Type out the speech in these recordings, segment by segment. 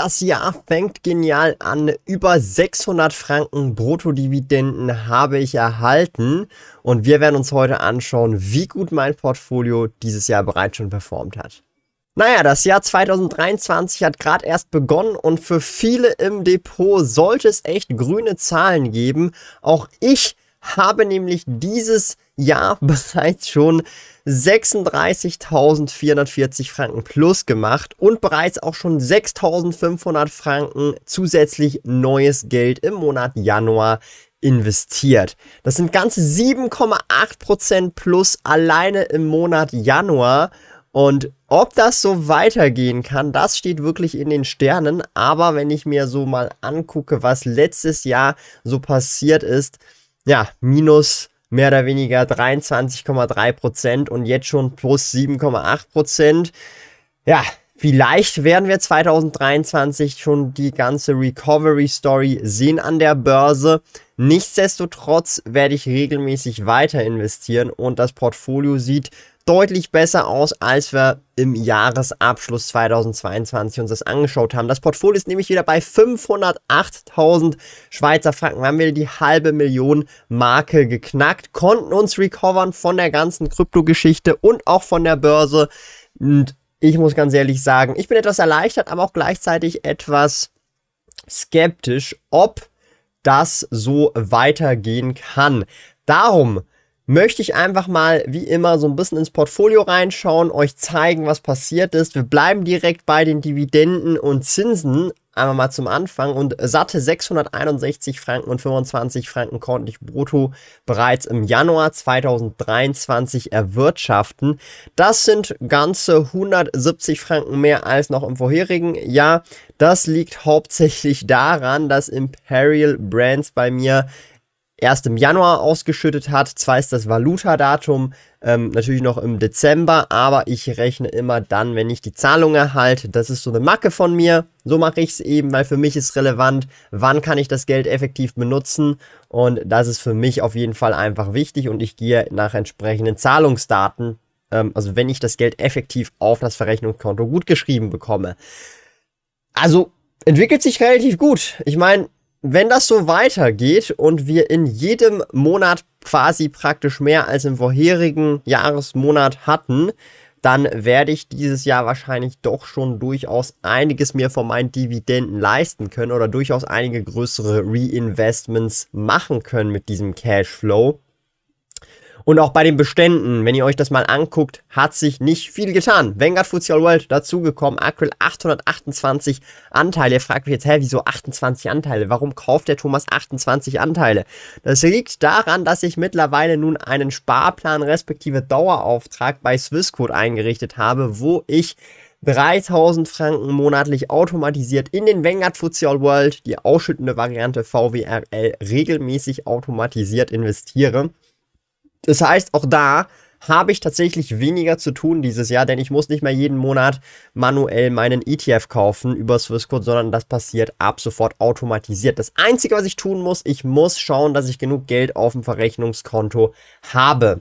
Das Jahr fängt genial an. Über 600 Franken Bruttodividenden habe ich erhalten. Und wir werden uns heute anschauen, wie gut mein Portfolio dieses Jahr bereits schon performt hat. Naja, das Jahr 2023 hat gerade erst begonnen und für viele im Depot sollte es echt grüne Zahlen geben. Auch ich habe nämlich dieses Jahr bereits schon 36.440 Franken plus gemacht und bereits auch schon 6.500 Franken zusätzlich neues Geld im Monat Januar investiert. Das sind ganze 7,8% plus alleine im Monat Januar. Und ob das so weitergehen kann, das steht wirklich in den Sternen. Aber wenn ich mir so mal angucke, was letztes Jahr so passiert ist, ja, minus mehr oder weniger 23,3 Prozent und jetzt schon plus 7,8 Prozent. Ja, vielleicht werden wir 2023 schon die ganze Recovery Story sehen an der Börse. Nichtsdestotrotz werde ich regelmäßig weiter investieren und das Portfolio sieht deutlich besser aus, als wir im Jahresabschluss 2022 uns das angeschaut haben. Das Portfolio ist nämlich wieder bei 508.000 Schweizer Franken. Wir haben wieder die halbe Million Marke geknackt, konnten uns recovern von der ganzen Kryptogeschichte und auch von der Börse. Und ich muss ganz ehrlich sagen, ich bin etwas erleichtert, aber auch gleichzeitig etwas skeptisch, ob das so weitergehen kann. Darum möchte ich einfach mal wie immer so ein bisschen ins Portfolio reinschauen, euch zeigen, was passiert ist. Wir bleiben direkt bei den Dividenden und Zinsen. Einmal mal zum Anfang und satte 661 Franken und 25 Franken konnte ich brutto bereits im Januar 2023 erwirtschaften. Das sind ganze 170 Franken mehr als noch im vorherigen Jahr. Das liegt hauptsächlich daran, dass Imperial Brands bei mir erst im Januar ausgeschüttet hat. Zwar ist das Valuta-Datum ähm, natürlich noch im Dezember, aber ich rechne immer dann, wenn ich die Zahlung erhalte. Das ist so eine Macke von mir. So mache ich es eben, weil für mich ist relevant, wann kann ich das Geld effektiv benutzen. Und das ist für mich auf jeden Fall einfach wichtig und ich gehe nach entsprechenden Zahlungsdaten. Ähm, also wenn ich das Geld effektiv auf das Verrechnungskonto gut geschrieben bekomme. Also entwickelt sich relativ gut. Ich meine, wenn das so weitergeht und wir in jedem Monat quasi praktisch mehr als im vorherigen Jahresmonat hatten, dann werde ich dieses Jahr wahrscheinlich doch schon durchaus einiges mir von meinen Dividenden leisten können oder durchaus einige größere Reinvestments machen können mit diesem Cashflow. Und auch bei den Beständen, wenn ihr euch das mal anguckt, hat sich nicht viel getan. Vanguard FTSE World dazugekommen, aktuell 828 Anteile. Ihr fragt euch jetzt, hä, wieso 28 Anteile? Warum kauft der Thomas 28 Anteile? Das liegt daran, dass ich mittlerweile nun einen Sparplan respektive Dauerauftrag bei Swissquote eingerichtet habe, wo ich 3000 Franken monatlich automatisiert in den Vanguard FTSE World, die ausschüttende Variante VWRL, regelmäßig automatisiert investiere. Das heißt, auch da habe ich tatsächlich weniger zu tun dieses Jahr, denn ich muss nicht mehr jeden Monat manuell meinen ETF kaufen über Swissquote, sondern das passiert ab sofort automatisiert. Das Einzige, was ich tun muss, ich muss schauen, dass ich genug Geld auf dem Verrechnungskonto habe.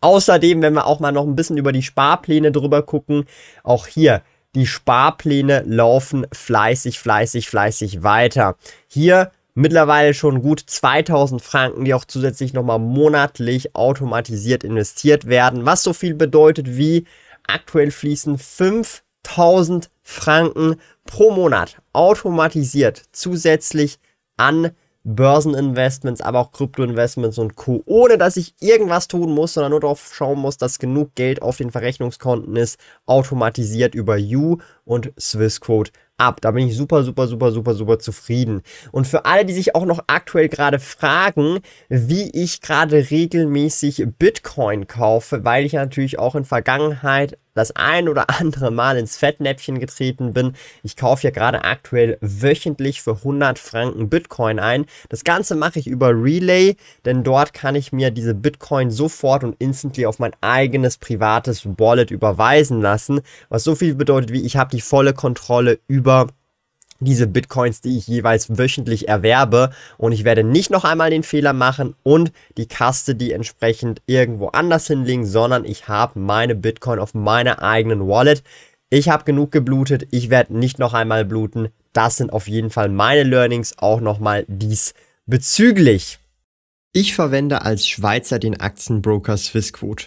Außerdem, wenn wir auch mal noch ein bisschen über die Sparpläne drüber gucken, auch hier, die Sparpläne laufen fleißig, fleißig, fleißig weiter. Hier mittlerweile schon gut 2000 Franken, die auch zusätzlich nochmal monatlich automatisiert investiert werden, was so viel bedeutet wie aktuell fließen 5000 Franken pro Monat automatisiert zusätzlich an Börseninvestments, aber auch Kryptoinvestments und Co. Ohne dass ich irgendwas tun muss, sondern nur darauf schauen muss, dass genug Geld auf den Verrechnungskonten ist, automatisiert über You und Swissquote ab. Da bin ich super, super, super, super, super zufrieden. Und für alle, die sich auch noch aktuell gerade fragen, wie ich gerade regelmäßig Bitcoin kaufe, weil ich natürlich auch in Vergangenheit das ein oder andere Mal ins Fettnäpfchen getreten bin. Ich kaufe ja gerade aktuell wöchentlich für 100 Franken Bitcoin ein. Das Ganze mache ich über Relay, denn dort kann ich mir diese Bitcoin sofort und instantly auf mein eigenes privates Wallet überweisen lassen, was so viel bedeutet wie ich habe die volle Kontrolle über diese Bitcoins, die ich jeweils wöchentlich erwerbe. Und ich werde nicht noch einmal den Fehler machen und die Kaste, die entsprechend irgendwo anders hinlegen, sondern ich habe meine Bitcoin auf meiner eigenen Wallet. Ich habe genug geblutet, ich werde nicht noch einmal bluten. Das sind auf jeden Fall meine Learnings auch nochmal diesbezüglich. Ich verwende als Schweizer den Aktienbroker Swissquote.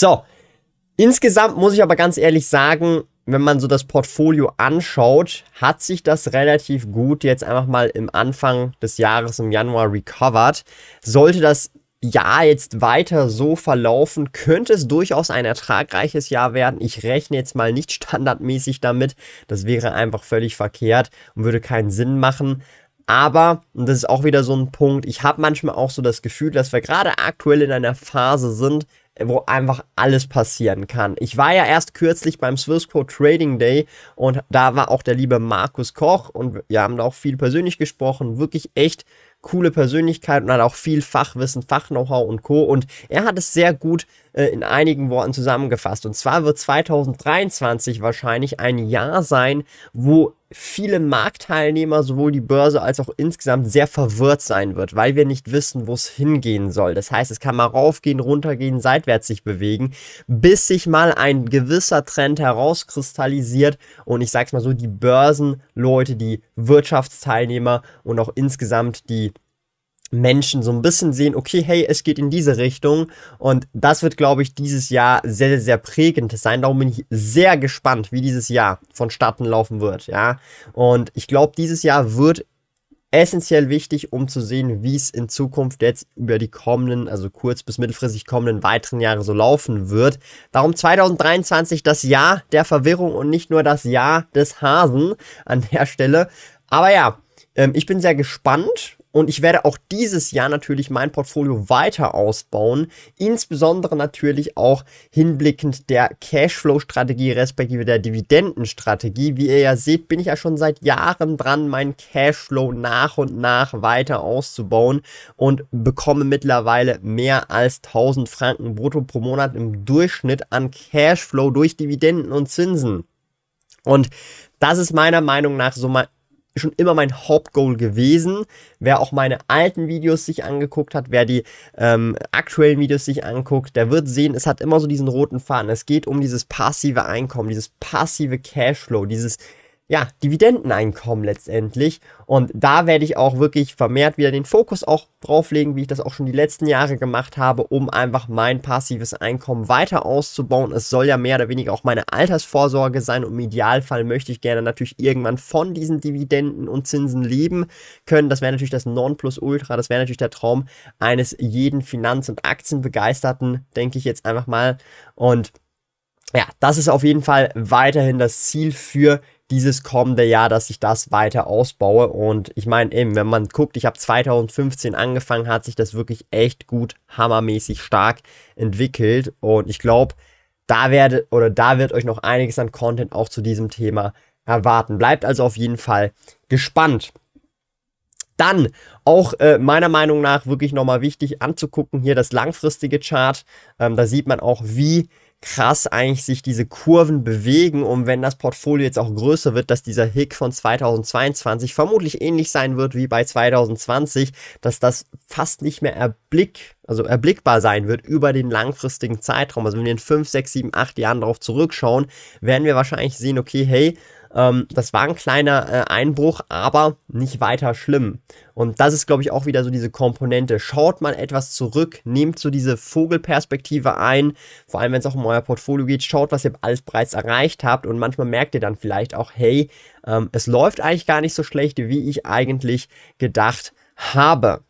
So, insgesamt muss ich aber ganz ehrlich sagen, wenn man so das Portfolio anschaut, hat sich das relativ gut jetzt einfach mal im Anfang des Jahres im Januar recovered. Sollte das Jahr jetzt weiter so verlaufen, könnte es durchaus ein ertragreiches Jahr werden. Ich rechne jetzt mal nicht standardmäßig damit. Das wäre einfach völlig verkehrt und würde keinen Sinn machen. Aber, und das ist auch wieder so ein Punkt, ich habe manchmal auch so das Gefühl, dass wir gerade aktuell in einer Phase sind, wo einfach alles passieren kann. Ich war ja erst kürzlich beim Swissquote Trading Day und da war auch der liebe Markus Koch und wir haben da auch viel persönlich gesprochen. Wirklich echt coole Persönlichkeit und hat auch viel Fachwissen, Fachknow-how und Co. Und er hat es sehr gut äh, in einigen Worten zusammengefasst. Und zwar wird 2023 wahrscheinlich ein Jahr sein, wo viele Marktteilnehmer, sowohl die Börse als auch insgesamt, sehr verwirrt sein wird, weil wir nicht wissen, wo es hingehen soll. Das heißt, es kann mal raufgehen, runtergehen, seitwärts sich bewegen, bis sich mal ein gewisser Trend herauskristallisiert und ich sag's mal so, die Börsenleute, die Wirtschaftsteilnehmer und auch insgesamt die Menschen so ein bisschen sehen, okay, hey, es geht in diese Richtung und das wird, glaube ich, dieses Jahr sehr, sehr, sehr prägend sein. Darum bin ich sehr gespannt, wie dieses Jahr vonstatten laufen wird, ja. Und ich glaube, dieses Jahr wird essentiell wichtig, um zu sehen, wie es in Zukunft jetzt über die kommenden, also kurz- bis mittelfristig kommenden weiteren Jahre so laufen wird. Darum 2023 das Jahr der Verwirrung und nicht nur das Jahr des Hasen an der Stelle. Aber ja, ähm, ich bin sehr gespannt und ich werde auch dieses Jahr natürlich mein Portfolio weiter ausbauen, insbesondere natürlich auch hinblickend der Cashflow-Strategie respektive der Dividendenstrategie. Wie ihr ja seht, bin ich ja schon seit Jahren dran, meinen Cashflow nach und nach weiter auszubauen und bekomme mittlerweile mehr als 1000 Franken brutto pro Monat im Durchschnitt an Cashflow durch Dividenden und Zinsen. Und das ist meiner Meinung nach so mal schon immer mein Hauptgoal gewesen. Wer auch meine alten Videos sich angeguckt hat, wer die ähm, aktuellen Videos sich anguckt, der wird sehen, es hat immer so diesen roten Faden. Es geht um dieses passive Einkommen, dieses passive Cashflow, dieses ja, Dividendeneinkommen letztendlich. Und da werde ich auch wirklich vermehrt wieder den Fokus auch drauflegen, wie ich das auch schon die letzten Jahre gemacht habe, um einfach mein passives Einkommen weiter auszubauen. Es soll ja mehr oder weniger auch meine Altersvorsorge sein und im Idealfall möchte ich gerne natürlich irgendwann von diesen Dividenden und Zinsen leben können. Das wäre natürlich das Nonplusultra, das wäre natürlich der Traum eines jeden Finanz- und Aktienbegeisterten, denke ich jetzt einfach mal. Und ja, das ist auf jeden Fall weiterhin das Ziel für dieses kommende Jahr, dass ich das weiter ausbaue. Und ich meine eben, wenn man guckt, ich habe 2015 angefangen, hat sich das wirklich echt gut, hammermäßig stark entwickelt. Und ich glaube, da werde oder da wird euch noch einiges an Content auch zu diesem Thema erwarten. Bleibt also auf jeden Fall gespannt. Dann auch äh, meiner Meinung nach wirklich nochmal wichtig anzugucken hier das langfristige Chart. Ähm, da sieht man auch, wie krass eigentlich sich diese Kurven bewegen und wenn das Portfolio jetzt auch größer wird, dass dieser Hick von 2022 vermutlich ähnlich sein wird wie bei 2020, dass das fast nicht mehr erblick, also erblickbar sein wird über den langfristigen Zeitraum. Also wenn wir in 5, 6, 7, 8 Jahren darauf zurückschauen, werden wir wahrscheinlich sehen, okay, hey, Ähm, das war ein kleiner äh, Einbruch, aber nicht weiter schlimm. Und das ist, glaube ich, auch wieder so diese Komponente. Schaut mal etwas zurück, nehmt so diese Vogelperspektive ein, vor allem wenn es auch um euer Portfolio geht, schaut, was ihr alles bereits erreicht habt und manchmal merkt ihr dann vielleicht auch, hey, ähm, es läuft eigentlich gar nicht so schlecht, wie ich eigentlich gedacht habe.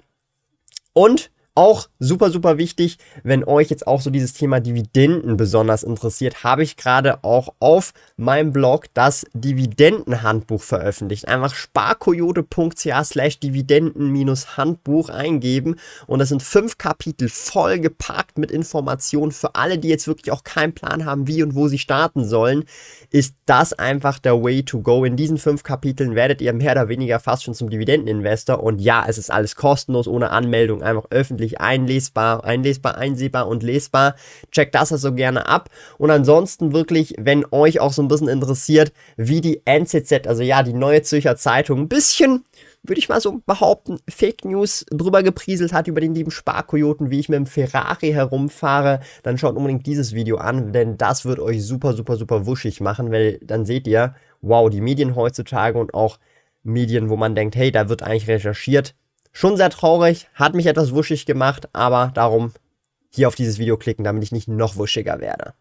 Und auch super, super wichtig, wenn euch jetzt auch so dieses Thema Dividenden besonders interessiert, habe ich gerade auch auf meinem Blog das Dividendenhandbuch veröffentlicht. Einfach sparkoyote.ch slash Dividenden-Handbuch eingeben und das sind fünf Kapitel voll gepackt mit Informationen für alle, die jetzt wirklich auch keinen Plan haben, wie und wo sie starten sollen, ist das einfach der Way to go. In diesen fünf Kapiteln werdet ihr mehr oder weniger fast schon zum Dividendeninvestor und ja, es ist alles kostenlos, ohne Anmeldung, einfach öffentlich wirklich einlesbar, einlesbar, einsehbar und lesbar. Checkt das also gerne ab. Und ansonsten wirklich, wenn euch auch so ein bisschen interessiert, wie die NZZ, also ja, die Neue Zürcher Zeitung, ein bisschen würde ich mal so behaupten, Fake News drüber geprieselt hat über den lieben Sparkoyoten, wie ich mit dem Ferrari herumfahre, dann schaut unbedingt dieses Video an, denn das wird euch super, super, super wuschig machen, weil dann seht ihr, wow, die Medien heutzutage und auch Medien, wo man denkt, hey, da wird eigentlich recherchiert, Schon sehr traurig, hat mich etwas wuschig gemacht, aber darum hier auf dieses Video klicken, damit ich nicht noch wuschiger werde.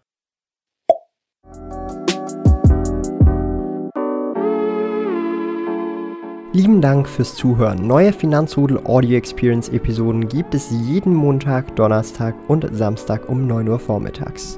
Lieben Dank fürs Zuhören. Neue Finanzrudel Audio Experience Episoden gibt es jeden Montag, Donnerstag und Samstag um 9 Uhr vormittags.